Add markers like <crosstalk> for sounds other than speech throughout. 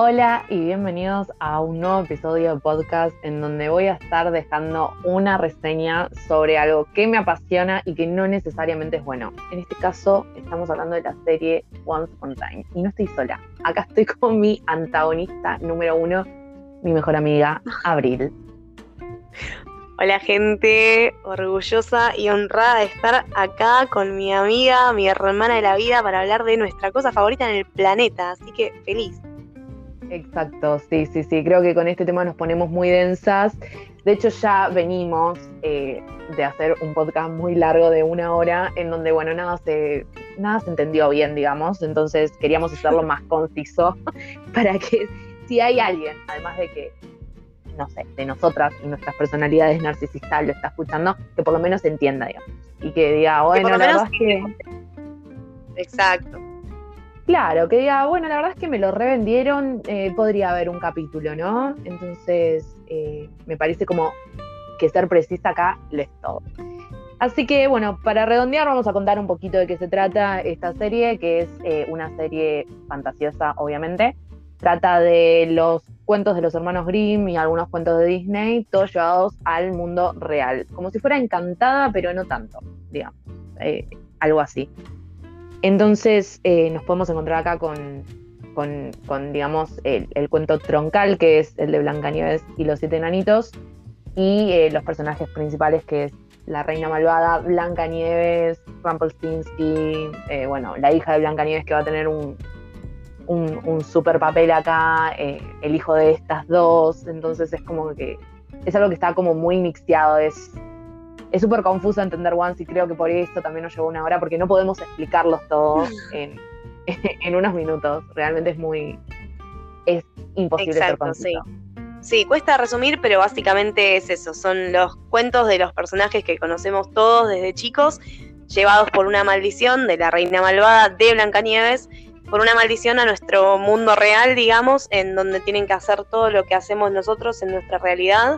Hola y bienvenidos a un nuevo episodio de podcast en donde voy a estar dejando una reseña sobre algo que me apasiona y que no necesariamente es bueno. En este caso estamos hablando de la serie Once Upon Time y no estoy sola. Acá estoy con mi antagonista número uno, mi mejor amiga, Abril. Hola gente, orgullosa y honrada de estar acá con mi amiga, mi hermana de la vida para hablar de nuestra cosa favorita en el planeta, así que feliz. Exacto, sí, sí, sí. Creo que con este tema nos ponemos muy densas. De hecho, ya venimos eh, de hacer un podcast muy largo de una hora, en donde, bueno, nada se, nada se entendió bien, digamos. Entonces queríamos hacerlo más conciso <laughs> para que si hay alguien, además de que, no sé, de nosotras y nuestras personalidades narcisistas lo está escuchando, que por lo menos entienda, digamos. Y que diga, bueno, la verdad es que. Exacto. Claro, que diga, bueno, la verdad es que me lo revendieron, eh, podría haber un capítulo, ¿no? Entonces, eh, me parece como que ser precisa acá lo es todo. Así que, bueno, para redondear, vamos a contar un poquito de qué se trata esta serie, que es eh, una serie fantasiosa, obviamente. Trata de los cuentos de los hermanos Grimm y algunos cuentos de Disney, todos llevados al mundo real. Como si fuera encantada, pero no tanto, digamos. algo así. Entonces eh, nos podemos encontrar acá con, con, digamos, el, cuento troncal, que es el de Blancanieves y los siete enanitos, y eh, los personajes principales, que es la reina malvada, Blancanieves, Rumpelstiltskin, eh, bueno, la hija de Blancanieves que va a tener un, un, un super papel acá, el hijo de estas dos, entonces es como que es algo que está como muy mixeado, es es súper confuso entender Once y creo que por eso también nos llevó una hora, porque no podemos explicarlos todos <laughs> en, <laughs> en unos minutos. Realmente es muy. Es imposible Exacto, sí. Sí, cuesta resumir, pero básicamente es eso. Son los cuentos de los personajes que conocemos todos desde chicos, llevados por una maldición de la reina malvada de Blancanieves, por una maldición a nuestro mundo real, digamos, en donde tienen que hacer todo lo que hacemos nosotros en nuestra realidad.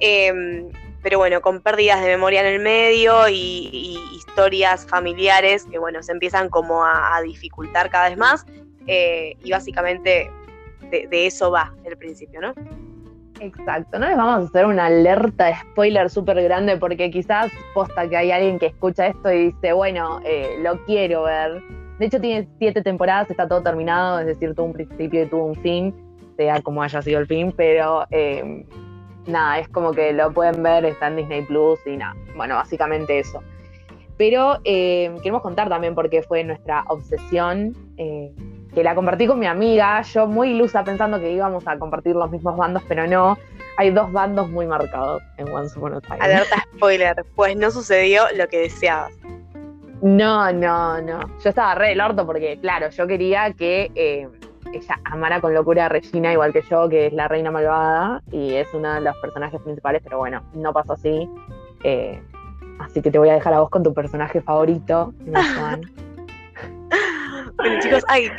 Em, pero bueno, con pérdidas de memoria en el medio y, historias familiares que bueno, se empiezan como a, dificultar cada vez más eh, y básicamente de, eso va el principio, ¿no? Exacto, no les vamos a hacer una alerta de spoiler súper grande porque quizás posta que hay alguien que escucha esto y dice, bueno, eh, lo quiero ver. De hecho tiene siete temporadas, está todo terminado, es decir, tuvo un principio y tuvo un fin, sea como haya sido el fin, pero eh, nada, es como que lo pueden ver, está en Disney Plus y nada. Bueno, básicamente eso. Pero eh, queremos contar también por qué fue nuestra obsesión, eh, que la compartí con mi amiga, yo muy ilusa pensando que íbamos a compartir los mismos bandos, pero no. Hay dos bandos muy marcados en Once Upon a Time. Alerta spoiler, pues no sucedió lo que deseabas. No, no, no. Yo estaba re del orto porque, claro, yo quería que eh, ella amara con locura a Regina, igual que yo, que es la reina malvada y es uno de los personajes principales, pero bueno, no pasó así. Eh, así que te voy a dejar a vos con tu personaje favorito, <laughs> Bueno, chicos, ay,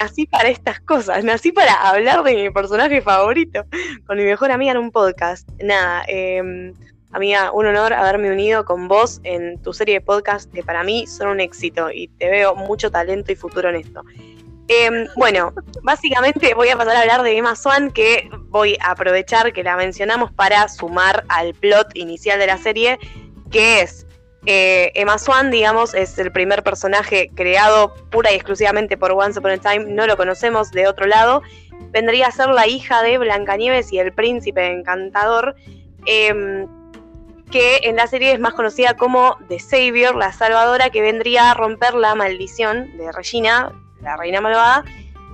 nací para estas cosas, nací para hablar de mi personaje favorito con mi mejor amiga en un podcast. Nada, eh, amiga, un honor haberme unido con vos en tu serie de podcast que para mí son un éxito y te veo mucho talento y futuro en esto. Em, bueno, básicamente voy a pasar a hablar de Emma Swan, que voy a aprovechar que la mencionamos para sumar al plot inicial de la serie, que es eh, Emma Swan, digamos, es el primer personaje creado pura y exclusivamente por Once Upon a Time, no lo conocemos de otro lado. Vendría a ser la hija de Blancanieves y el príncipe encantador, em, que en la serie es más conocida como The Savior, la salvadora, que vendría a romper la maldición de Regina, la reina malvada,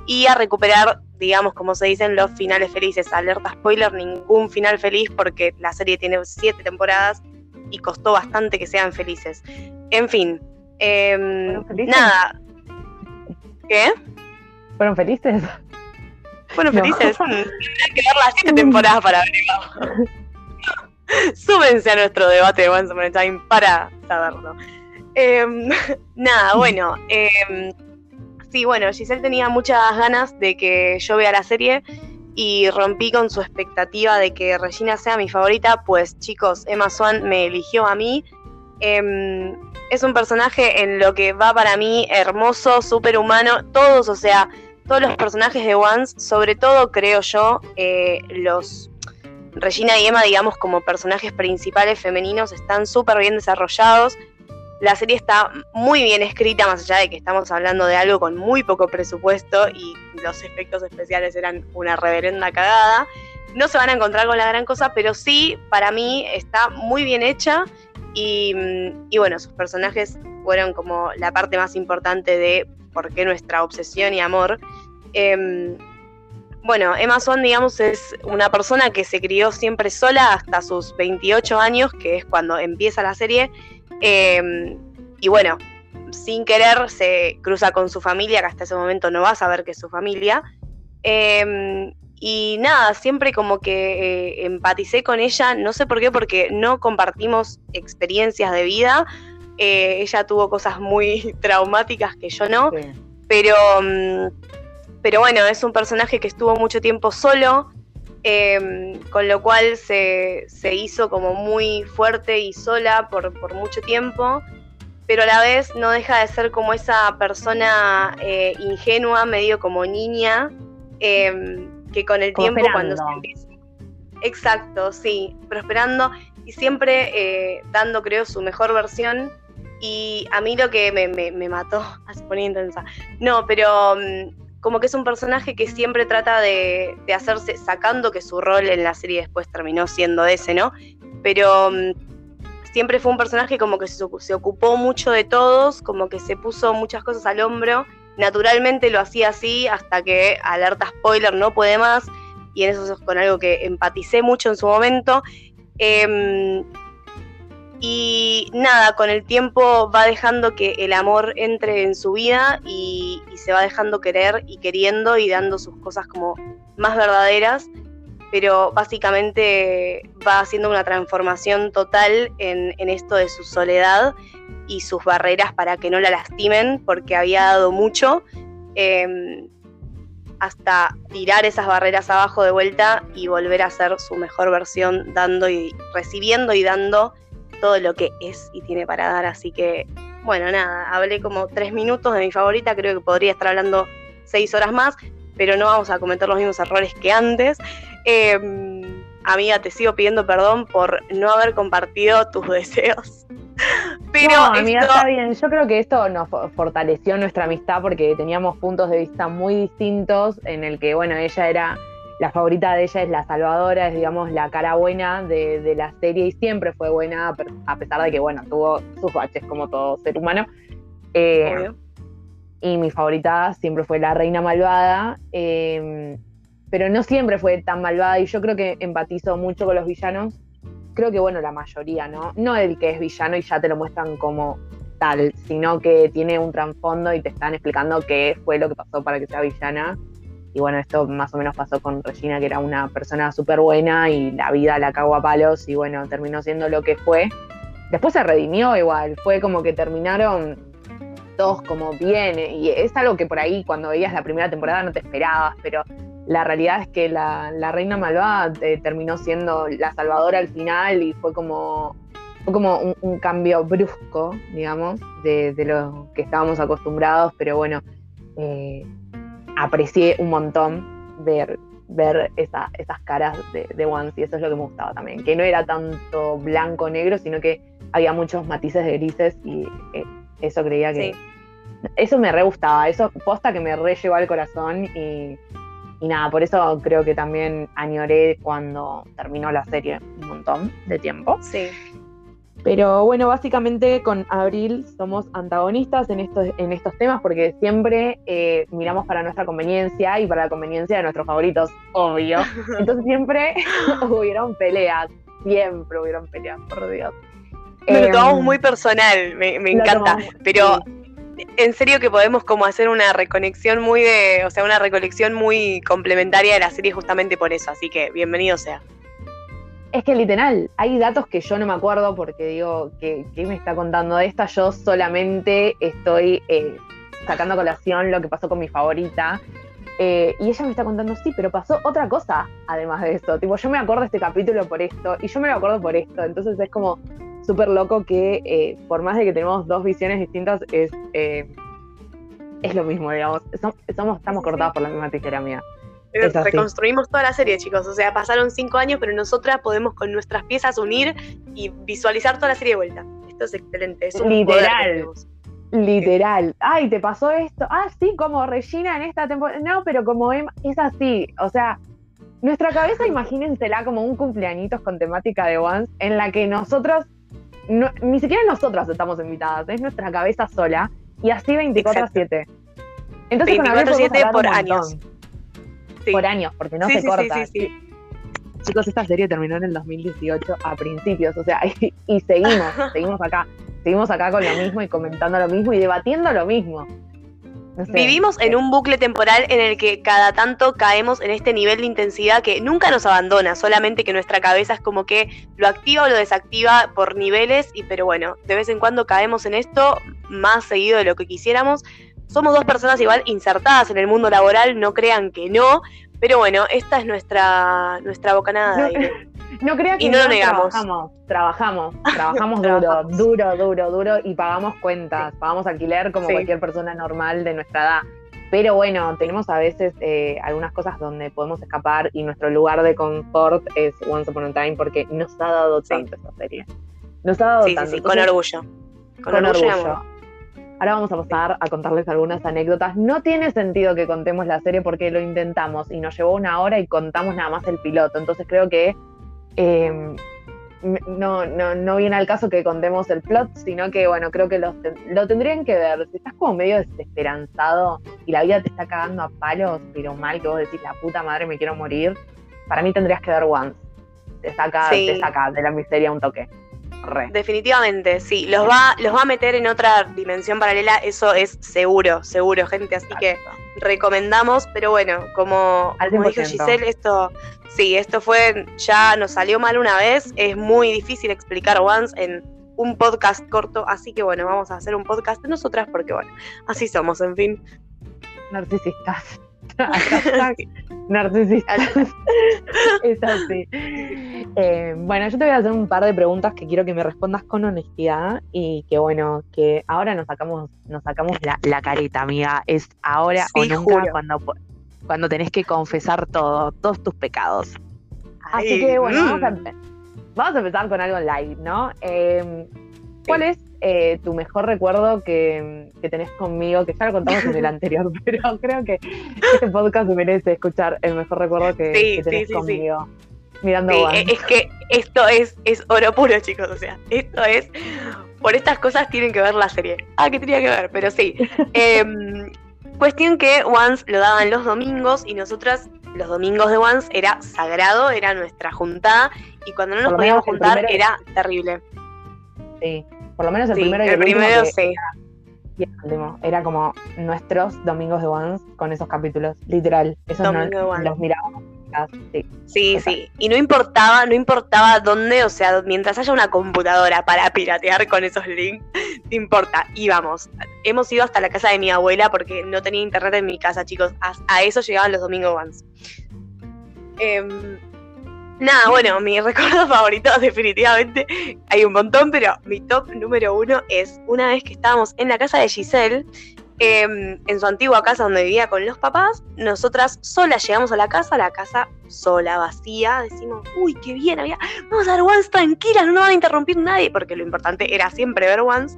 y a recuperar, digamos, como se dicen, los finales felices. Alerta spoiler, ningún final feliz porque la serie tiene siete temporadas y costó bastante que sean felices. En fin, em, nada. ¿Qué? ¿Fueron felices? Fueron felices. <laughs> Tendrán que ver las siete temporadas para averiguarlo. <laughs> Súbense a nuestro debate de Once Upon a Time para saberlo. Em, <laughs> nada, bueno. Eh, Sí, bueno, Giselle tenía muchas ganas de que yo vea la serie y rompí con su expectativa de que Regina sea mi favorita, pues chicos, Emma Swan me eligió a mí. Em, es un personaje en lo que va para mí hermoso, súper humano, todos, o sea, todos los personajes de Once, sobre todo creo yo, eh, los Regina y Emma, digamos, como personajes principales femeninos, están súper bien desarrollados. La serie está muy bien escrita, más allá de que estamos hablando de algo con muy poco presupuesto y los efectos especiales eran una reverenda cagada. No se van a encontrar con la gran cosa, pero sí, para mí está muy bien hecha y, y bueno, sus personajes fueron como la parte más importante de por qué nuestra obsesión y amor. Em, bueno, Emma Swan, digamos, es una persona que se crió siempre sola hasta sus 28 años, que es cuando empieza la serie. Em, y bueno, sin querer se cruza con su familia, que hasta ese momento no va a saber que es su familia. Em, y nada, siempre como que eh, empaticé con ella, no sé por qué, porque no compartimos experiencias de vida. Eh, ella tuvo cosas muy <laughs> traumáticas que yo no, pero mm, pero bueno, es un personaje que estuvo mucho tiempo solo, em, con lo cual se, hizo como muy fuerte y sola por, mucho tiempo, pero a la vez no deja de ser como esa persona eh, ingenua, medio como niña, em, que con el tiempo cuando se empieza... Exacto, sí, prosperando y siempre eh, dando, creo, su mejor versión. Y a mí lo que me, me, me mató, se ponía intensa. No, pero mm, como que es un personaje que siempre trata de, hacerse, sacando que su rol en la serie después terminó siendo ese, ¿no? Pero mm, siempre fue un personaje como que se, ocupó mucho de todos, como que se puso muchas cosas al hombro. Naturalmente lo hacía así hasta que, alerta spoiler, no puede más. Y en eso es con algo que empaticé mucho en su momento. Em, y nada, con el tiempo va dejando que el amor entre en su vida y, se va dejando querer y queriendo y dando sus cosas como más verdaderas, pero básicamente va haciendo una transformación total en, esto de su soledad y sus barreras para que no la lastimen, porque había dado mucho, em, hasta tirar esas barreras abajo de vuelta y volver a ser su mejor versión, dando y recibiendo y dando todo lo que es y tiene para dar. Así que, bueno, nada, hablé como tres minutos de mi favorita, creo que podría estar hablando seis horas más, pero no vamos a cometer los mismos errores que antes. Em, amiga, te sigo pidiendo perdón por no haber compartido tus <laughs> deseos. Pero no, amiga, está bien. Yo creo que esto nos fortaleció nuestra amistad porque teníamos puntos de vista muy distintos en el que, bueno, ella era la favorita de ella es la Salvadora, es digamos la cara buena de, la serie y siempre fue buena, a pesar de que bueno, tuvo sus baches como todo ser humano. Eh, y mi favorita siempre fue la reina malvada, em, pero no siempre fue tan malvada y yo creo que empatizo mucho con los villanos. Creo que bueno, la mayoría, ¿no? No el que es villano y ya te lo muestran como tal, sino que tiene un trasfondo y te están explicando qué fue lo que pasó para que sea villana y bueno, esto más o menos pasó con Regina, que era una persona súper buena y la vida la cagó a palos y bueno, terminó siendo lo que fue. Después se redimió igual, fue como que terminaron todos como bien y es algo que por ahí cuando veías la primera temporada no te esperabas, pero la realidad es que la, reina malvada eh, terminó siendo la salvadora al final y fue como, como un, cambio brusco, digamos, de, lo que estábamos acostumbrados, pero bueno. Eh, aprecié un montón ver, ver esa, esas caras de, de Once y eso es lo que me gustaba también, que no era tanto blanco-negro, sino que había muchos matices de grises y eh, eso creía que... Eso me re gustaba, eso posta que me re llevó al corazón y, y nada, por eso creo que también añoré cuando terminó la serie un montón de tiempo. Sí. Pero bueno, básicamente con Abril somos antagonistas en estos, en estos temas porque siempre eh, miramos para nuestra conveniencia y para la conveniencia de nuestros favoritos, obvio. <laughs> Entonces siempre <laughs> hubieron peleas, siempre hubieron peleas, por Dios. Nos lo tomamos muy personal, me, encanta. pero en serio que podemos como hacer una reconexión muy de, o sea, una recolección muy complementaria de la serie justamente por eso. Así que bienvenido sea. Es que literal, hay datos que yo no me acuerdo porque digo, ¿qué, me está contando de esta? Yo solamente estoy eh, sacando a colación lo que pasó con mi favorita. Eh, y ella me está contando, sí, pero pasó otra cosa además de esto. Tipo, yo me acuerdo de este capítulo por esto y yo me lo acuerdo por esto. Entonces es como súper loco que, eh, por más de que tenemos dos visiones distintas, es es lo mismo, digamos. Somos, estamos cortados por la misma tijera mía. Reconstruimos toda la serie, chicos. O sea, pasaron cinco años, pero nosotras podemos con nuestras piezas unir y visualizar toda la serie de vuelta. Esto es excelente. Es Literal. Literal. Ay, ¿te pasó esto? Ah, sí, como Regina en esta temporada. No, pero como Emma, es así. O sea, nuestra cabeza, imagínensela como un cumpleañitos con temática de Once, en la que nosotros, ni siquiera nosotras estamos invitadas, es nuestra cabeza sola, y así 24-7. Entonces, 24-7 por años. Por años, porque no se corta. Chicos, esta serie terminó en el 2018 a principios, o sea, <laughs> y seguimos, <laughs> seguimos acá, seguimos acá con lo mismo y comentando lo mismo y debatiendo lo mismo. Vivimos en un bucle temporal en el que cada tanto caemos en este nivel de intensidad que nunca nos abandona, solamente que nuestra cabeza es como que lo activa o lo desactiva por niveles, y pero bueno, de vez en cuando caemos en esto más seguido de lo que quisiéramos. Somos dos personas igual insertadas en el mundo laboral, no crean que no, pero bueno, esta es nuestra, nuestra bocanada. No creas que y no, lo negamos. Trabajamos, trabajamos, trabajamos duro, duro, duro, duro y pagamos cuentas, pagamos alquiler como cualquier persona normal de nuestra edad. Pero bueno, tenemos a veces eh, algunas cosas donde podemos escapar y nuestro lugar de confort es Once Upon a Time porque nos ha dado tanto esta serie. Nos ha dado tanto. Sí, con orgullo. Con, orgullo. Ahora vamos a pasar a contarles algunas anécdotas. No tiene sentido que contemos la serie porque lo intentamos y nos llevó una hora y contamos nada más el piloto. Entonces creo que Em, no, no, no viene al caso que contemos el plot, sino que, bueno, creo que lo, lo tendrían que ver. Si estás como medio desesperanzado y la vida te está cagando a palos, pero mal que vos decís, la puta madre, me quiero morir, para mí tendrías que ver Once. Te saca, te saca de la miseria un toque. Definitivamente, sí. Los va, los va a meter en otra dimensión paralela, eso es seguro, seguro, gente. Así que recomendamos, pero bueno, como, como dijo Giselle, esto, sí, esto fue, ya nos salió mal una vez, es muy difícil explicar Once en un podcast corto, así que bueno, vamos a hacer un podcast de nosotras porque bueno, así somos, en fin. Narcisistas. <laughs> Narcisista. <laughs> es así. Eh, bueno, yo te voy a hacer un par de preguntas que quiero que me respondas con honestidad y que bueno, que ahora nos sacamos, nos sacamos la, careta, amiga. Es ahora o nunca cuando, cuando tenés que confesar todo, todos tus pecados. Así que bueno, vamos, a, mm. vamos, a, empezar con algo live, ¿no? Eh, ¿Cuál es eh, tu mejor recuerdo que, tenés conmigo? Que ya lo contamos en el <laughs> anterior, pero creo que este podcast merece escuchar el mejor recuerdo que, tenés conmigo. Mirando sí, es que esto es, es oro puro, chicos. O sea, esto es. Por estas cosas tienen que ver la serie. Ah, que tenía que ver, pero sí. <laughs> Em, cuestión que Once lo daban los domingos y nosotras los domingos de Once era sagrado, era nuestra juntada y cuando no nos podíamos juntar era terrible. Sí, por lo menos el primero y el, primero sí. Era, como nuestros domingos de Once con esos capítulos, literal. Esos no, los mirábamos. Sí, sí, sí, Y no importaba, no importaba dónde, o sea, mientras haya una computadora para piratear con esos links, <laughs> no importa, íbamos. Hemos ido hasta la casa de mi abuela porque no tenía internet en mi casa, chicos. A, eso llegaban los domingos Once. Eh, Nada, bueno, mi recuerdo <laughs> favorito definitivamente hay un montón, pero mi top número uno es una vez que estábamos en la casa de Giselle, em, en su antigua casa donde vivía con los papás, nosotras solas llegamos a la casa, la casa sola, vacía, decimos, uy, qué bien, había, vamos a ver Once tranquilas, no nos van a interrumpir nadie, porque lo importante era siempre ver Once,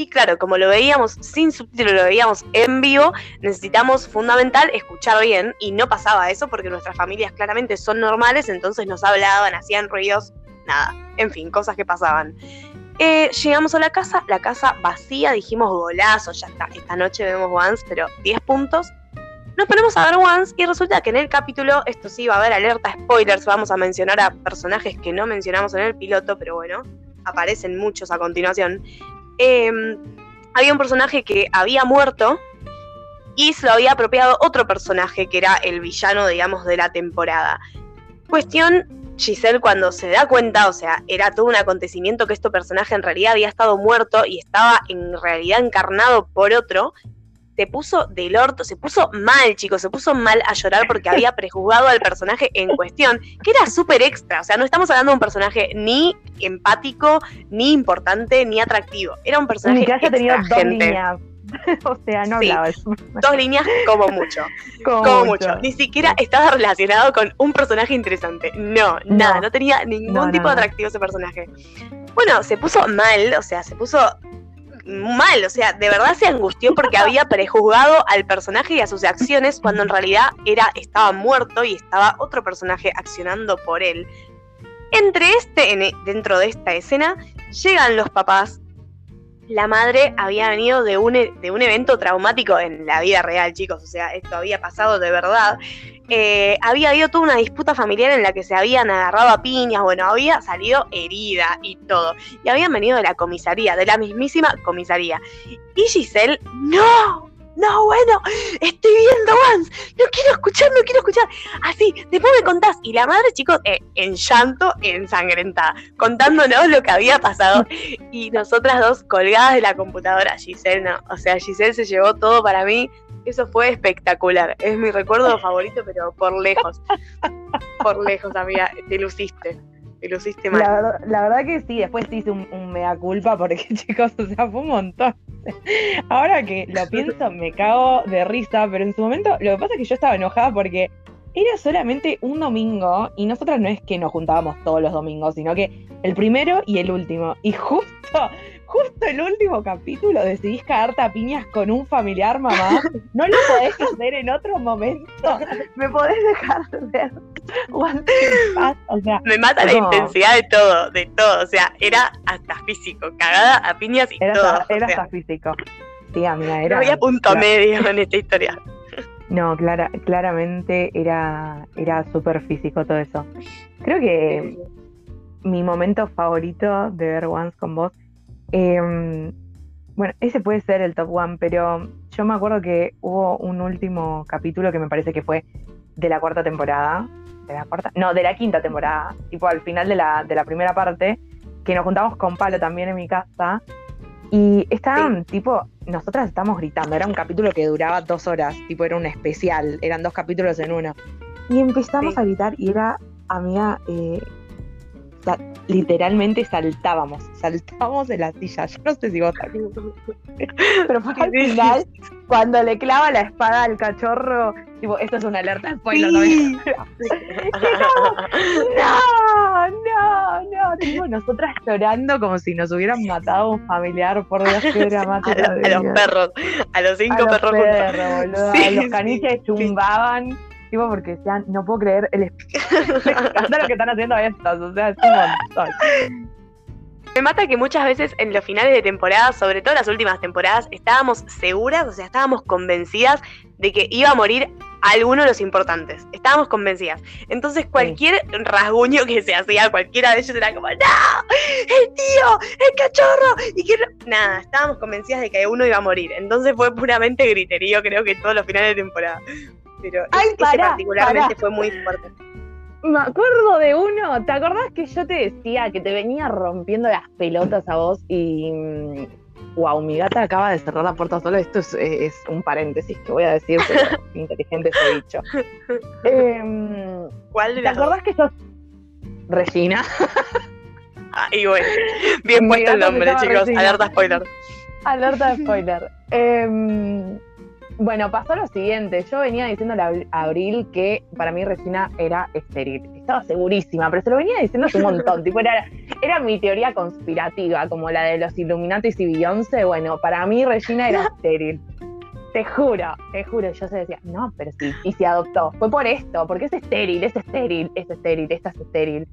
y claro, como lo veíamos sin subtítulos, lo veíamos en vivo, necesitamos fundamental escuchar bien y no pasaba eso porque nuestras familias claramente son normales, entonces nos hablaban, hacían ruidos, nada, en fin, cosas que pasaban. Eh, llegamos a la casa, la casa vacía, dijimos golazo, ya está, esta noche vemos Once, pero 10 puntos. Nos ponemos a ver Once y resulta que en el capítulo, esto sí va a haber alerta spoilers, vamos a mencionar a personajes que no mencionamos en el piloto, pero bueno, aparecen muchos a continuación. Em, había un personaje que había muerto y se lo había apropiado otro personaje que era el villano, digamos, de la temporada. Cuestión, Giselle cuando se da cuenta, o sea, era todo un acontecimiento que este personaje en realidad había estado muerto y estaba en realidad encarnado por otro, se puso del orto, se puso mal, chicos, se puso mal a llorar porque había prejuzgado al personaje en cuestión, que era súper extra, o sea, no estamos hablando de un personaje ni empático, ni importante, ni atractivo, era un personaje ni que haya tenido dos líneas, <laughs> o sea, no Sí. hablaba Dos líneas como mucho. <laughs> Como, Como mucho. Ni siquiera estaba relacionado con un personaje interesante. No, nada. No tenía ningún no, tipo no. de atractivo ese personaje. Bueno, se puso mal, o sea, se puso mal, o sea, de verdad se angustió porque <laughs> había prejuzgado al personaje y a sus acciones cuando en realidad era estaba muerto y estaba otro personaje accionando por él. Entre este, en- dentro de esta escena, llegan los papás. La madre había venido de un, e- de un evento traumático en la vida real, chicos. O sea, esto había pasado de verdad. Eh, había habido toda una disputa familiar en la que se habían agarrado a piñas. Bueno, había salido herida y todo. Y habían venido de la comisaría, de la mismísima comisaría. Y Giselle, no, no, bueno, estoy viendo Once. No quiero escuchar, no quiero escuchar. Así, después me contás. Y la madre, chicos, eh, en llanto, ensangrentada, contándonos lo que había pasado. <laughs> Y nosotras dos colgadas de la computadora. Giselle, no. O sea, Giselle se llevó todo para mí. Eso fue espectacular. Es mi recuerdo <laughs> favorito, pero por lejos. Por lejos, amiga. Te luciste. Te luciste mal. La verdad, la verdad que sí, después te hice un, un mea culpa porque, <laughs> chicos, o sea, fue un montón. Ahora que lo <laughs> pienso, me cago de risa, pero en su momento lo que pasa es que yo estaba enojada porque era solamente un domingo y nosotras no es que nos juntábamos todos los domingos, sino que el primero y el último. Y justo, justo el último capítulo decidís cagarte a piñas con un familiar, mamá. No lo podés hacer en otro momento. Me podés dejar de ver. O sea, Me mata la No. intensidad de todo, de todo. O sea, era hasta físico, cagada a piñas y Era, todo. hasta, o era sea, hasta físico. Sí, amiga, no era. había punto medio en esta historia. No, clara, claramente era, era súper físico todo eso. Creo que mi momento favorito de ver Once con vos, em, bueno, ese puede ser el top one, pero yo me acuerdo que hubo un último capítulo que me parece que fue de la cuarta temporada. ¿De la cuarta? No, de la quinta temporada. Tipo al final de la, de la primera parte, que nos juntamos con Palo también en mi casa. Y estaban, tipo, nosotras estábamos gritando. Era un capítulo que duraba dos horas, tipo, era un especial. Eran dos capítulos en uno. Y empezamos Sí. a gritar y era, amiga, eh, literalmente saltábamos. Saltábamos de la silla. Yo no sé si vos <laughs> pero fue al final, cuando le clava la espada al cachorro, tipo, esto es una alerta spoiler, ¿no? Sí. <laughs> No, no, no, tipo, nosotras llorando como si nos hubieran matado un familiar, por Dios, qué <laughs> a, dramático. lo- a los perros, a los A cinco los perros juntos. perros, boludo, Sí, a los caniches sí. chumbaban, tipo, porque decían, no puedo creer el escándalo <laughs> que están haciendo estos, o sea, es un montón. Me mata que muchas veces en los finales de temporada, sobre todo las últimas temporadas, estábamos seguras, o sea, estábamos convencidas de que iba a morir alguno de los importantes. Estábamos convencidas. Entonces, cualquier rasguño que se hacía, cualquiera de ellos era como, ¡No! ¡El tío! ¡El cachorro! Y que no-". Nada, estábamos convencidas de que uno iba a morir. Entonces fue puramente griterío, creo que todos los finales de temporada. Pero Ay, pará, particularmente pará. fue muy fuerte. Me acuerdo de uno, ¿te acordás que yo te decía que te venía rompiendo las pelotas a vos y... mm, Wow, mi gata acaba de cerrar la puerta sola. Esto es, es un paréntesis que voy a decir, pero <laughs> inteligente ese dicho. Em, ¿Cuál de ¿Te acordás que yo... Regina. Ah, y bueno, bien puesto el nombre, chicos. Regina. Alerta spoiler. Alerta spoiler. Em, bueno, pasó lo siguiente. Yo venía diciéndole a Abri- a Abril que para mí Regina era estéril. Estaba segurísima, pero se lo venía diciendo hace un montón. <laughs> tipo, era, era mi teoría conspirativa, como la de los Illuminatis y Beyoncé. Bueno, para mí Regina era <laughs> estéril. Te juro, te juro. Yo se decía, no, pero sí. Y se adoptó. Fue por esto, porque es estéril, es estéril, es estéril, esta es estéril.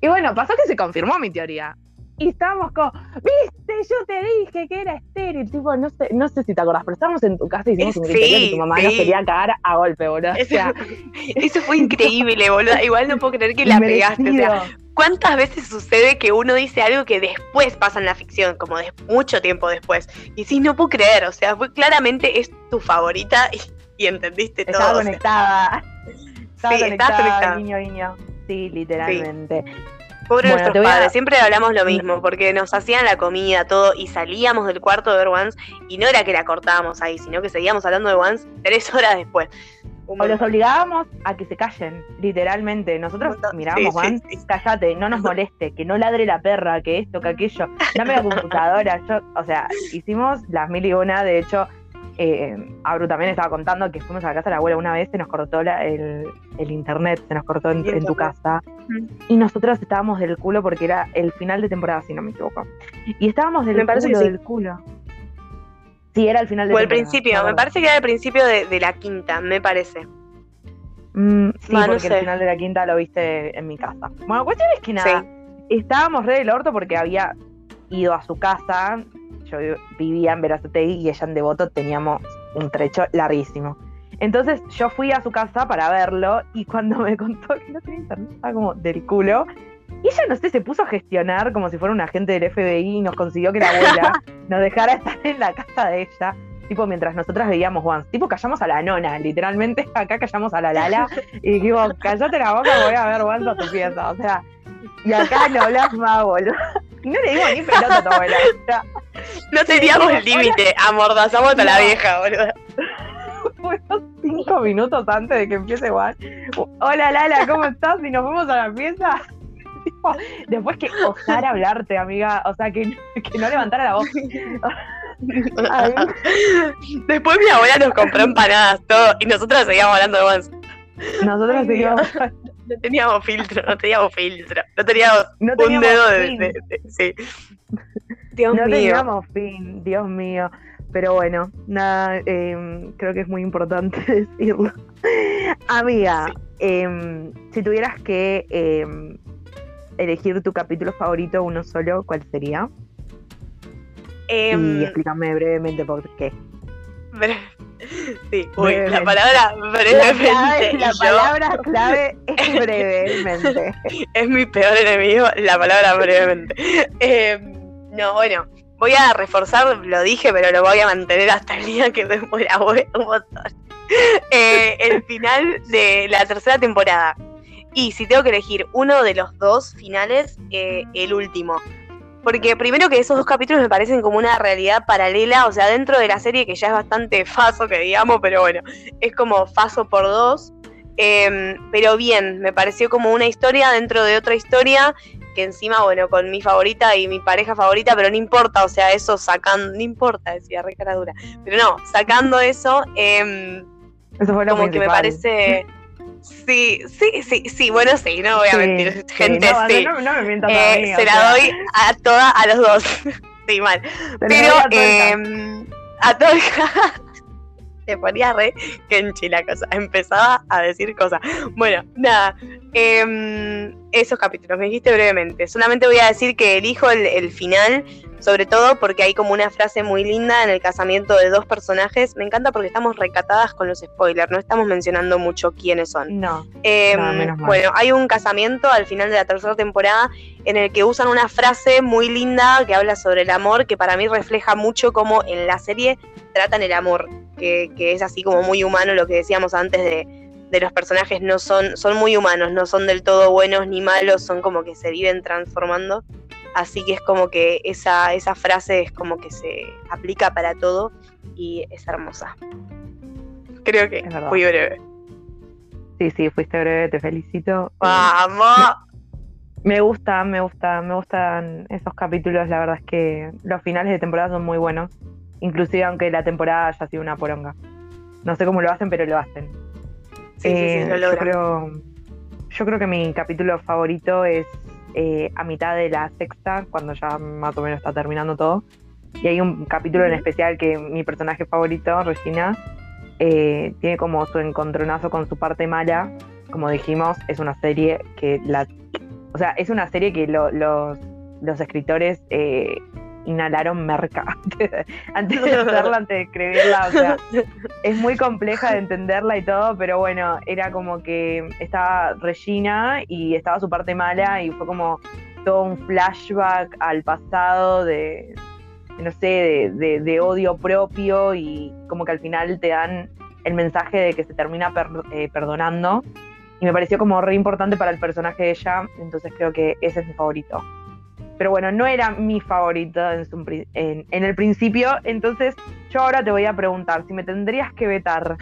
Y bueno, pasó que se confirmó mi teoría. Y estábamos como, viste, yo te dije que era estéril. Tipo, no sé, no sé si te acordás, pero estábamos en tu casa y hicimos un Sí, griterío que tu mamá nos sí. quería cagar a golpe, boludo. O sea, <laughs> eso fue increíble, boludo. Igual no puedo creer que la pegaste. O sea. ¿cuántas veces sucede que uno dice algo que después pasa en la ficción, como de mucho tiempo después? Y sí, no puedo creer. O sea, fue claramente es tu favorita y, y entendiste todo. Estaba o sea. conectada. Estaba Sí, conectada, conectada. guiño, guiño. Sí, literalmente. Pobre Bueno, nuestros a- padres, siempre hablamos lo mismo, porque nos hacían la comida, todo, y salíamos del cuarto de ver Once, y no era que la cortábamos ahí, sino que seguíamos hablando de Once tres horas después. O los obligábamos a que se callen, literalmente. Nosotros mirábamos, Sí, Juan, sí, sí. cállate, no nos moleste, que no ladre la perra, que esto, que aquello, dame la computadora. Yo, o sea, hicimos las mil y una, de hecho, eh, Abru también estaba contando que fuimos a la casa de la abuela una vez, se nos cortó la- el, el internet, se nos cortó en, tu casa. Y nosotros estábamos del culo porque era el final de temporada, si no me equivoco. Y estábamos del Me parece que culo, sí. del culo. Sí, era el final de O el temporada. principio, me parece que era el principio de, de la quinta, me parece. Mm, sí, no porque sé. el final de la quinta lo viste en mi casa. Bueno, cuestión es que nada, estábamos re del orto porque había ido a su casa. Yo vivía en Verazategui y ella en Devoto teníamos un trecho larguísimo. Entonces yo fui a su casa para verlo y cuando me contó que no tenía internet estaba como del culo. Y ella, no sé, se puso a gestionar como si fuera un agente del FBI y nos consiguió que la abuela <laughs> nos dejara estar en la casa de ella. Tipo, mientras nosotras veíamos Once. Tipo, callamos a la nona, literalmente. <laughs> Acá callamos a la Lala. Y dijimos, callate la boca, voy a ver Once a tu pieza. O sea, y acá no hablas más, boludo. <laughs> No le digo ni pelota a tu abuela. O sea, No teníamos el límite, amordazamos a la vieja, boludo. <laughs> cinco minutos antes de que empiece Juan. Hola Lala, ¿cómo estás? Y nos fuimos a la pieza. Tipo, <laughs> Después que osar hablarte, amiga, o sea, que, que no levantara la voz. <laughs> Después mi abuela nos compró empanadas, todo, y nosotras seguíamos hablando de Once. nosotros Ay, seguimos, No teníamos filtro, no teníamos filtro, no teníamos no un dedo de- de- Sí. Dios no mío. teníamos fin, Dios mío. Pero bueno, nada, eh, creo que es muy importante <laughs> decirlo. Amiga, eh, si tuvieras que eh, elegir tu capítulo favorito, uno solo, ¿cuál sería? Em, y explícame brevemente por qué. bre- Sí, uy, la Brevemente. palabra La, brevemente clave- la yo palabra clave es <laughs> brevemente. es mi peor enemigo, la palabra brevemente. Em, no, bueno, voy a reforzar, lo dije, pero lo voy a mantener hasta el día que me muera, <laughs> un montón. Eh, el final de la tercera temporada. Y si tengo que elegir uno de los dos finales, eh, el último. Porque primero que esos dos capítulos me parecen como una realidad paralela, o sea, dentro de la serie que ya es bastante faso, que digamos, pero bueno, es como faso por dos. Em, pero bien, me pareció como una historia dentro de otra historia, que encima, bueno, con mi favorita y mi pareja favorita, pero no importa, o sea, eso sacando, no importa, decía re cara dura, pero no, sacando eso, em, Eso fue lo como que me parece... Sí, sí, sí, sí, bueno, sí, no voy a Sí, mentir, sí, gente, no, sí. No, no me mientas Eh, se la sea, doy a toda a los dos. <laughs> sí, mal. Pero doy a todo el eh, a todo el Se ponía re kenchi la cosa. Empezaba a decir cosas. Bueno, nada. em, esos capítulos, me dijiste brevemente. Solamente voy a decir que elijo el, el final, sobre todo porque hay como una frase muy linda en el casamiento de dos personajes. Me encanta porque estamos recatadas con los spoilers, no estamos mencionando mucho quiénes son. No, Em, No, menos mal. bueno, hay un casamiento al final de la tercera temporada en el que usan una frase muy linda que habla sobre el amor, que para mí refleja mucho cómo en la serie tratan el amor, que, que es así como muy humano lo que decíamos antes de, de los personajes, no son, son muy humanos, no son del todo buenos ni malos, son como que se viven transformando. Así que es como que esa, esa frase es como que se aplica para todo y es hermosa. Creo que fui breve. sí, sí, fuiste breve, te felicito. ¡Vamos! Me gusta, me gusta, me gustan esos capítulos, la verdad es que los finales de temporada son muy buenos, inclusive aunque la temporada haya sido una poronga. No sé cómo lo hacen, pero lo hacen. Sí, Eh, sí, lo yo creo, yo creo que mi capítulo favorito es eh, a mitad de la sexta, cuando ya más o menos está terminando todo. Y hay un capítulo en especial que mi personaje favorito, Regina, eh, tiene como su encontronazo con su parte mala. Como dijimos, es una serie que la. O sea, es una serie que lo- los, los escritores eh, inhalaron merca <laughs> antes de, hacerla, antes de escribirla. O sea, <laughs> es muy compleja de entenderla y todo, pero bueno, era como que estaba Regina y estaba su parte mala y fue como todo un flashback al pasado de, de, no sé, de, de- de odio propio y como que al final te dan el mensaje de que se termina per- eh, perdonando. Y me pareció como re importante para el personaje de ella, entonces creo que ese es mi favorito. Pero bueno, no era mi favorito en, su pri- en- en el principio, entonces yo ahora te voy a preguntar si me tendrías que vetar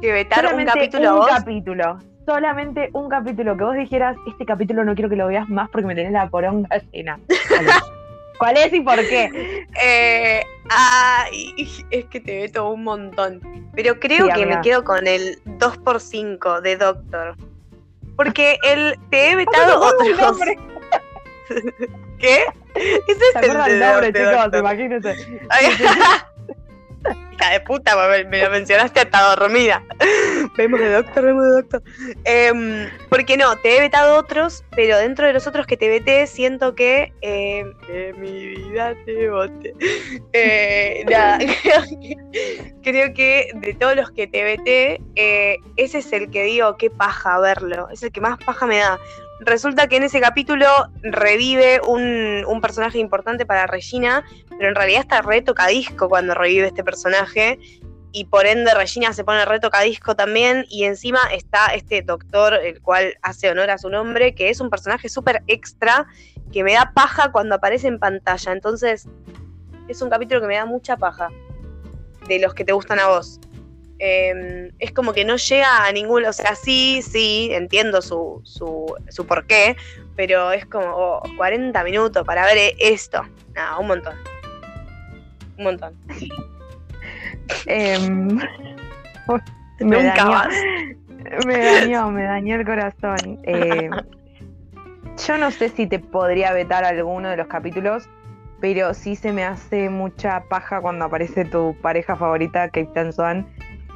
que vetar un capítulo un vos. capítulo. Solamente un capítulo que vos dijeras, este capítulo no quiero que lo veas más porque me tenés la poronga llena. ¿Cuál es? <laughs> ¿Cuál es y por qué? Eh, ay, es que te veto un montón. Pero creo Sí, que amiga. me quedo con el 2x5 de Doctor. Porque el, te he vetado ¿Cómo te otros. nombre? <laughs> ¿Qué? Ese ¿Se es el el nombre, de chicos? Imagínense. De puta, me, lo mencionaste hasta dormida. <laughs> Vemos de Doctor, vemos de Doctor. Em, porque no, te he vetado otros, pero dentro de los otros que te veté, siento que em, de mi vida te voté. <laughs> Eh, <laughs> nada, creo que, creo que de todos los que te veté, eh, ese es el que digo, qué paja verlo. Es el que más paja me da. Resulta que en ese capítulo revive un, un personaje importante para Regina, pero en realidad está re tocadisco cuando revive este personaje. Y por ende Regina se pone re tocadisco también. Y encima está este doctor, el cual hace honor a su nombre, que es un personaje súper extra, que me da paja cuando aparece en pantalla. Entonces, es un capítulo que me da mucha paja. De los que te gustan a vos. Eh, es como que no llega a ningún. O sea, sí, sí, entiendo su, su, su porqué. Pero es como oh, 40 minutos para ver esto. Nada, un montón. Un montón. Em, <laughs> me, Nunca dañó, más. <laughs> me dañó, me dañó el corazón. Eh, yo no sé si te podría vetar alguno de los capítulos, pero sí se me hace mucha paja cuando aparece tu pareja favorita, Captain Swan.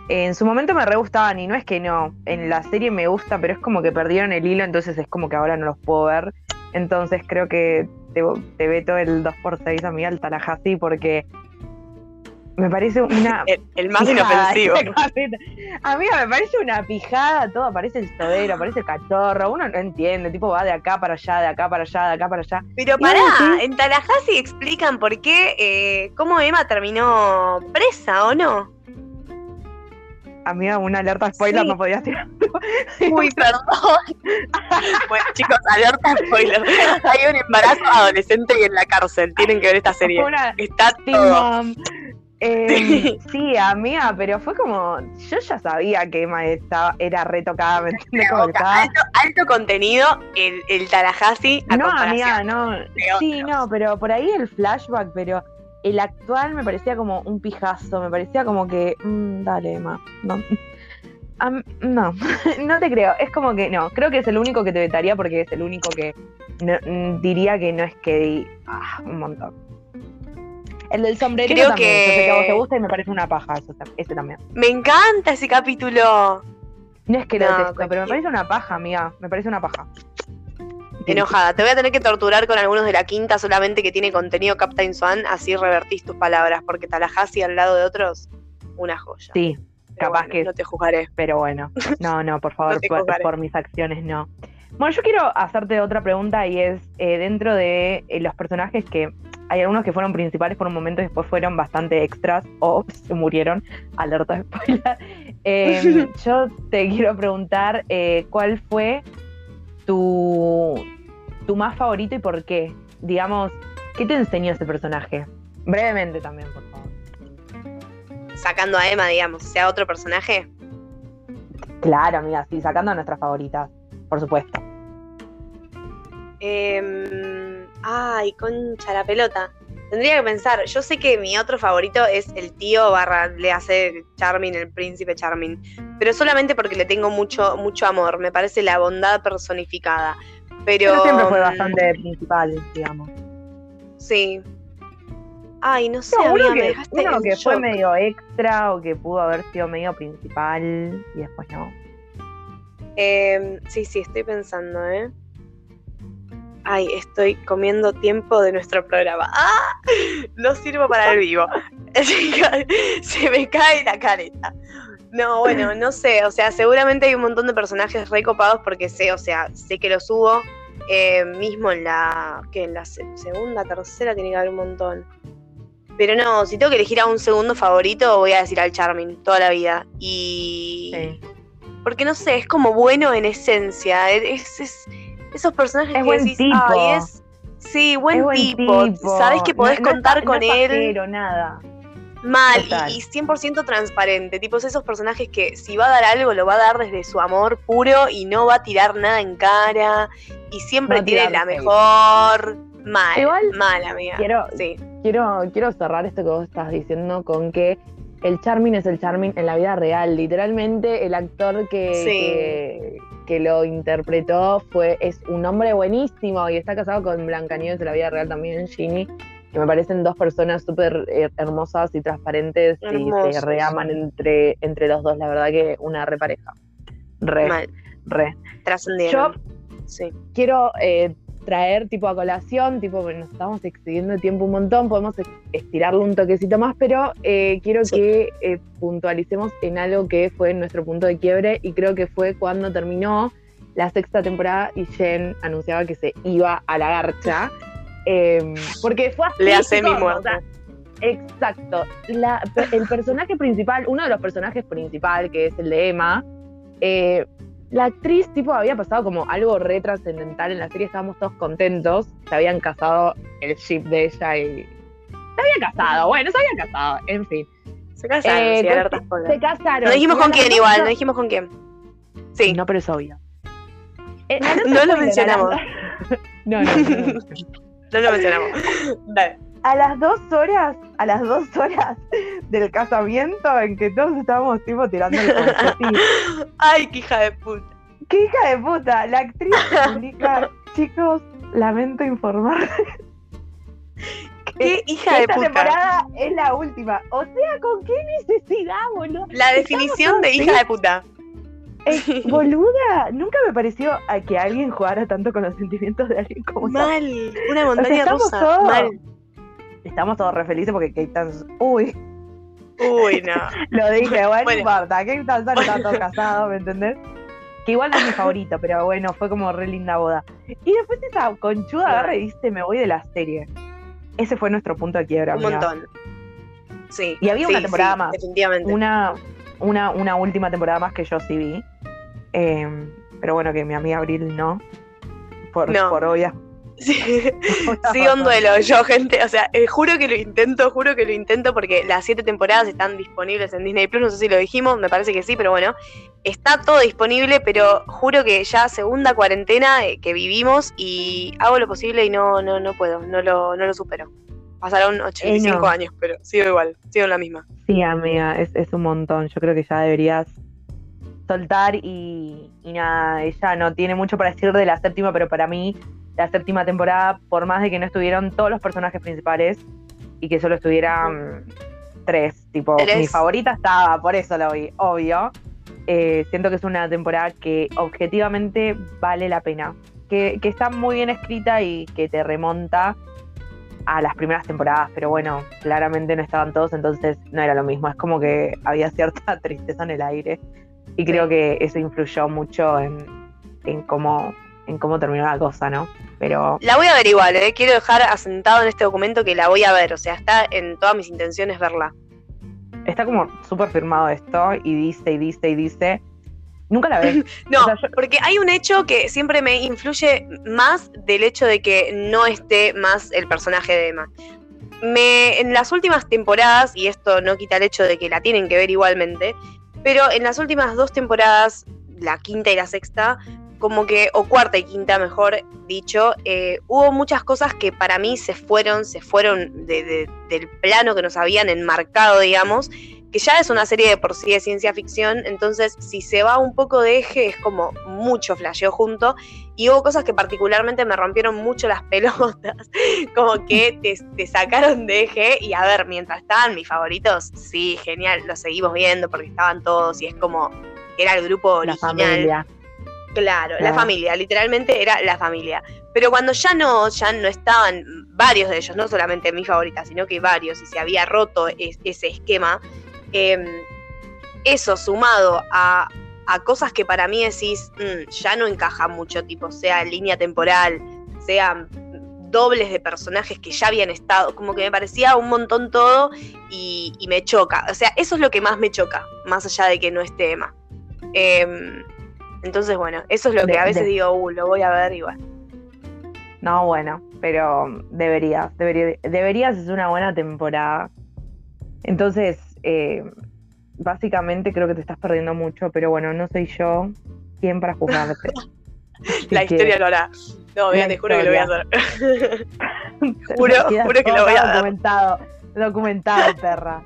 En su momento me re gustaban y no es que no, en la serie me gusta, pero es como que perdieron el hilo, entonces es como que ahora no los puedo ver. Entonces creo que te, te veto el 2x6 a Miguel Tallahassee porque me parece una <laughs> El, el más pijada inofensivo. <laughs> Amiga, me parece una pijada, todo aparece el todero, aparece el cachorro, uno no entiende, tipo va de acá para allá, de acá para allá, de acá para allá. Pero pará, sí. en Tallahassee explican por qué, eh, cómo Emma terminó presa, ¿o no? Amiga, una alerta spoiler Sí. no podías tirar. Uy, <laughs> perdón. <laughs> bueno, chicos, alerta spoiler. Hay un embarazo adolescente y en la cárcel. Tienen que ver esta serie. Una Está todo. Eh, sí, amiga, pero fue como. Yo ya sabía que Emma estaba, era retocada, ¿me entiendes? Alto, alto contenido, el, el Tallahassee a No, amiga, no. Sí, no, pero por ahí el flashback, pero el actual me parecía como un pijazo, me parecía como que, mm, dale, Emma, no. <laughs> No, <laughs> no te creo, es como que no, creo que es el único que te vetaría porque es el único que no- mm, diría que no es que ah, un montón. El del sombrero Creo también, que- yo sé que a vos te gusta y me parece una paja eso, ese también. Me encanta ese capítulo. No es que lo No, detesto, pero me parece una paja, amiga, me parece una paja. Enojada. Te voy a tener que torturar con algunos de la quinta solamente que tiene contenido Captain Swan, así revertís tus palabras, porque Tallahassee al lado de otros, una joya. Sí, Pero capaz bueno, que No te juzgaré. Pero bueno, no, no, por <laughs> favor, No por, mis acciones no. Bueno, yo quiero hacerte otra pregunta y es, eh, dentro de eh, los personajes que hay algunos que fueron principales por un momento y después fueron bastante extras o <laughs> se murieron, alerta de spoiler. <laughs> Eh, yo te quiero preguntar eh, cuál fue tu, tu más favorito y por qué. Digamos, ¿qué te enseñó ese personaje? Brevemente también, por favor. Sacando a Emma, digamos, sea otro personaje. Claro, amiga, sí, sacando a nuestras favoritas, por supuesto. Em, ay, concha la pelota. Tendría que pensar, yo sé que mi otro favorito es el tío barra, le hace Charmin, el príncipe Charmin, pero solamente porque le tengo mucho, mucho amor, me parece la bondad personificada. Pero, Pero siempre fue mm, bastante principal, digamos. Sí. Ay, no sé, No, uno amiga, me que, dejaste uno que fue medio extra o que pudo haber sido medio principal y después no. Em, sí, sí, estoy pensando, ¿eh? Ay, estoy comiendo tiempo de nuestro programa. ¡Ah! No sirvo para el vivo. <laughs> Se me cae la careta. No, bueno, no sé. O sea, seguramente hay un montón de personajes recopados porque sé, o sea, sé que los hubo. Eh, mismo en la. que En la se- segunda, tercera tiene que haber un montón. Pero no, si tengo que elegir a un segundo favorito, voy a decir al Charmin toda la vida. Y. Sí. Porque no sé, es como bueno en esencia. Es, es- esos personajes Es que buen decís, tipo. "Ay, es. Sí, buen, Es buen tipo. tipo. Sabés que podés No- no contar no con es él. pajero, nada. Mal y, 100% transparente, tipos esos personajes que si va a dar algo lo va a dar desde su amor puro y no va a tirar nada en cara y siempre tiene la mejor. Mal, mal, amiga. Quiero, sí. quiero, quiero cerrar esto que vos estás diciendo con que el Charming es el Charming en la vida real. Literalmente el actor que, que, lo interpretó fue, es un hombre buenísimo y está casado con Blancanieves en la vida real también, Ginny que me parecen dos personas súper eh, hermosas y transparentes y se reaman entre, entre los dos, la verdad que una repareja. Re, Mal. re. Trascendieron. Yo sí. quiero eh, traer tipo a colación, tipo, bueno, nos estamos excediendo el tiempo un montón, podemos estirarlo un toquecito más, pero eh, quiero que puntualicemos en algo que fue nuestro punto de quiebre y creo que fue cuando terminó la sexta temporada y Jen anunciaba que se iba a la garcha. Em, porque fue así. Le hace mi muerte. exacto. el personaje principal, uno de los personajes principal, que es el de Emma, eh, la actriz, tipo, había pasado como algo re trascendental en la serie, estábamos todos contentos. Se habían casado el ship de ella y. Se había casado, bueno, se había casado, en fin. Se casaron, eh, Se casaron. No dijimos con quién igual, no dijimos con quién. Sí. No, pero es obvio. Eh, <laughs> no, lo mencionamos. <laughs> no, no. no. No <laughs> lo mencionamos. A las dos horas, a las dos horas del casamiento en que todos estábamos tipo tirando el Ay, qué hija de puta. Qué hija de puta. La actriz publica, <laughs> chicos, lamento informar. ¿Qué hija de puta? Esta temporada es la última. O sea, ¿con qué necesidad, boludo? La definición de hija de puta. <laughs> boluda, nunca me pareció a que alguien jugara tanto con los sentimientos de alguien como Mal, una montaña rusa. Mal. Estamos todos re felices porque Kate. Uy. Uy, no. <laughs> Lo dije, bueno, no importa. Kate Tan está todo casado, ¿me entendés? Que igual no es mi <laughs> favorito, pero bueno, fue como re linda boda. Y después esa conchuda agarra y dice, me voy de la serie. Ese fue nuestro punto de quiebra. Un montón. Sí. Y había una temporada más. Definitivamente. Una, una, una última temporada más que yo sí vi. Em, pero bueno, que mi amiga Abril no. Por, por obvia. Sí, <laughs> sigo un duelo yo, gente. O sea, eh, juro que lo intento, juro que lo intento porque las siete temporadas están disponibles en Disney Plus. No sé si lo dijimos, me parece que sí, pero bueno. Está todo disponible, pero juro que ya segunda cuarentena eh, que vivimos y hago lo posible y no, no, no puedo, no lo, no lo supero. Pasaron 85 eh, años, pero sigo igual, sigo en la misma. Sí, amiga, es, es un montón. Yo creo que ya deberías soltar y, nada, ella no tiene mucho para decir de la séptima, pero para mí la séptima temporada, por más de que no estuvieron todos los personajes principales y que solo estuvieran tres, tipo, mi favorita estaba, por eso lo vi, obvio. Eh, siento que es una temporada que objetivamente vale la pena, que, que está muy bien escrita y que te remonta a las primeras temporadas, pero bueno, claramente no estaban todos, entonces no era lo mismo. Es como que había cierta <laughs> tristeza en el aire. Y creo que eso influyó mucho en, cómo, en cómo terminó la cosa, ¿no? Pero. La voy a ver igual, ¿eh? Quiero dejar asentado en este documento que la voy a ver. O sea, está en todas mis intenciones verla. Está como súper firmado esto y dice y dice y dice. Nunca la <laughs> ves. no, porque hay un hecho que siempre me influye más del hecho de que no esté más el personaje de Emma. Me, en las últimas temporadas, y esto no quita el hecho de que la tienen que ver igualmente, pero en las últimas dos temporadas, la quinta y la sexta, como que, o cuarta y quinta, mejor dicho, eh, hubo muchas cosas que para mí se fueron, se fueron del plano que nos habían enmarcado, digamos, que ya es una serie de por sí de ciencia ficción, entonces si se va un poco de eje es como mucho flasheo junto y hubo cosas que particularmente me rompieron mucho las <laughs> pelotas, como que te, sacaron de eje y a ver, mientras estaban mis favoritos, sí, genial, los seguimos viendo porque estaban todos y es como, era el grupo original. La familia. Claro, la familia, literalmente era la familia. Pero cuando ya no, ya no estaban varios de ellos, no solamente mis favoritas, sino que varios, y se había roto ese esquema, Em, eso sumado a, cosas que para mí decís, mm, ya no encaja mucho, tipo, sea línea temporal, sean dobles de personajes que ya habían estado, como que me parecía un montón todo y, me choca. O sea, eso es lo que más me choca, más allá de que no esté Emma. Em, entonces, bueno, eso es lo que a veces digo, uh, lo voy a ver igual. No, bueno, pero deberías, deberías, deberías es una buena temporada Entonces, eh, básicamente creo que te estás perdiendo mucho, pero bueno, no soy yo quien para juzgarte. <laughs> La historia que- lo hará. No, La te juro que lo voy a hacer. <laughs> Juro, juro que lo voy a dar. Documentado, documentado, perra.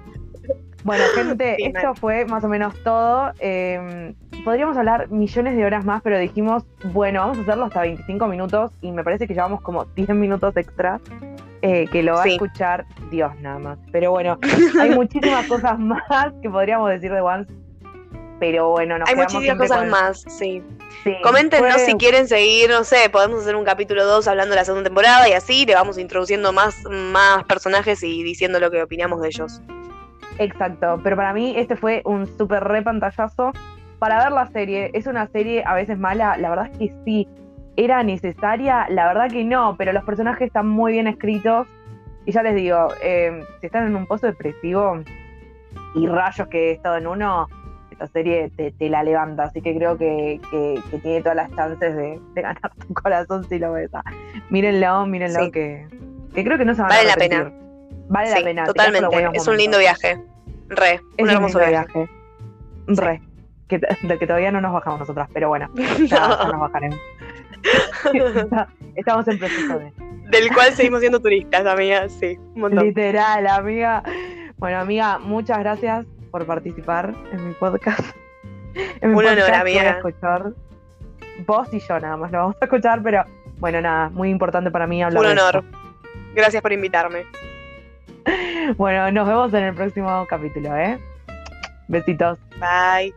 Bueno, <laughs> gente, Sí, esto fue más o menos todo. Eh, podríamos hablar millones de horas más, pero dijimos, bueno, vamos a hacerlo hasta 25 minutos y me parece que llevamos como 10 minutos extra. Eh, que lo va Sí. a escuchar Dios nada más. Pero bueno, <laughs> hay muchísimas cosas más que podríamos decir de Once. Pero bueno, nos Hay muchísimas cosas con- más, sí. Sí, Coméntenos fue- si quieren seguir, no sé, podemos hacer un capítulo 2 hablando de la segunda temporada y así le vamos introduciendo más, más personajes y diciendo lo que opinamos de ellos. Exacto, pero para mí este fue un súper re pantallazo para ver la serie. Es una serie a veces mala, la verdad es que sí. ¿Era necesaria? La verdad que no, pero los personajes están muy bien escritos. Y ya les digo, eh, si están en un pozo depresivo y rayos que he estado en uno, esta serie te, te la levanta. Así que creo que, que- que tiene todas las chances de, de ganar tu corazón si lo ves. Ah, Mírenlo, mírenlo, Sí. que, que creo que no se van Vale a la pena. Vale Sí, la pena. totalmente. Es un lindo viaje. Re, Es un hermoso lindo viaje. Re. Que, del que todavía no nos bajamos nosotras, pero bueno, <laughs> ya, ya No, nos bajaremos. <laughs> Estamos en proceso de. del cual seguimos siendo turistas, amiga. Sí, un montón. Literal, amiga. Bueno, amiga, muchas gracias por participar en mi podcast. En mi Un honor, podcast a amiga. escuchar. Vos y yo nada más lo vamos a escuchar, pero bueno, nada, muy importante para mí hablar Un de honor. Gracias por invitarme. Bueno, nos vemos en el próximo capítulo, ¿eh? Besitos. Bye.